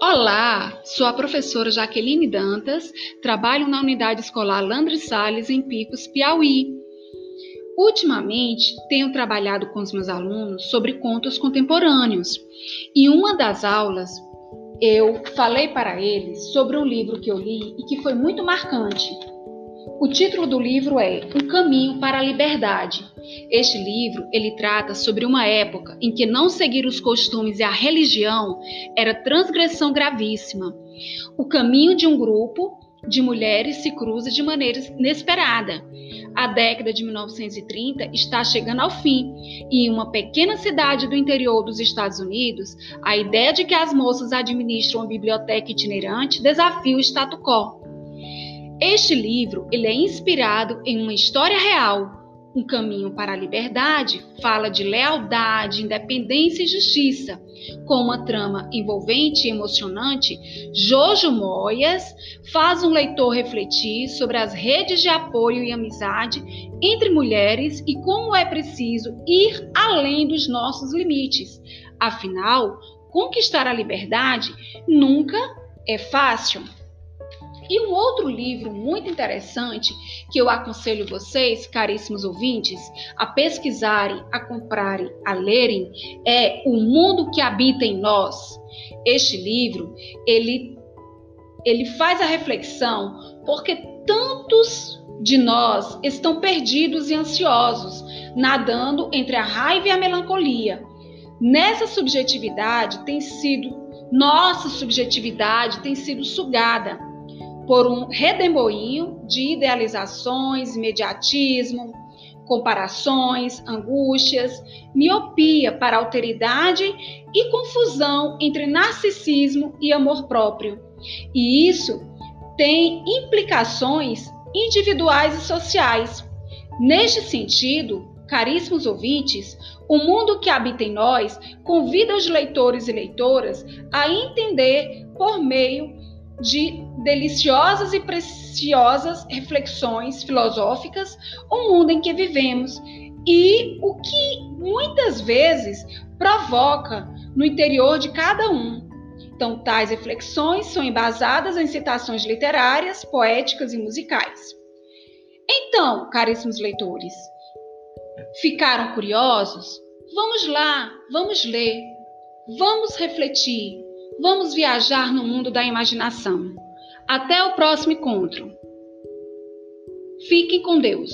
Olá, sou a professora Jaqueline Dantas, trabalho na unidade escolar Landre Salles, em Picos, Piauí. Ultimamente, tenho trabalhado com os meus alunos sobre contos contemporâneos. Em uma das aulas, eu falei para eles sobre um livro que eu li e que foi muito marcante. O título do livro é Um Caminho para a Liberdade. Este livro, ele trata sobre uma época em que não seguir os costumes e a religião era transgressão gravíssima. O caminho de um grupo de mulheres se cruza de maneira inesperada. A década de 1930 está chegando ao fim e em uma pequena cidade do interior dos Estados Unidos, a ideia de que as moças administram uma biblioteca itinerante desafia o status quo. Este livro ele é inspirado em uma história real. Um Caminho para a Liberdade fala de lealdade, independência e justiça. Com uma trama envolvente e emocionante, Jojo Moyas faz um leitor refletir sobre as redes de apoio e amizade entre mulheres e como é preciso ir além dos nossos limites. Afinal, conquistar a liberdade nunca é fácil. E um outro livro muito interessante que eu aconselho vocês, caríssimos ouvintes, a pesquisarem, a comprarem, a lerem é O Mundo que Habita em Nós. Este livro, ele ele faz a reflexão porque tantos de nós estão perdidos e ansiosos, nadando entre a raiva e a melancolia. Nessa subjetividade tem sido nossa subjetividade tem sido sugada por um redemoinho de idealizações, imediatismo, comparações, angústias, miopia para alteridade e confusão entre narcisismo e amor próprio. E isso tem implicações individuais e sociais. Neste sentido, caríssimos ouvintes, o mundo que habita em nós convida os leitores e leitoras a entender por meio de deliciosas e preciosas reflexões filosóficas o mundo em que vivemos e o que muitas vezes provoca no interior de cada um. Então, tais reflexões são embasadas em citações literárias, poéticas e musicais. Então, caríssimos leitores, ficaram curiosos? Vamos lá, vamos ler, vamos refletir, Vamos viajar no mundo da imaginação. Até o próximo encontro. Fiquem com Deus.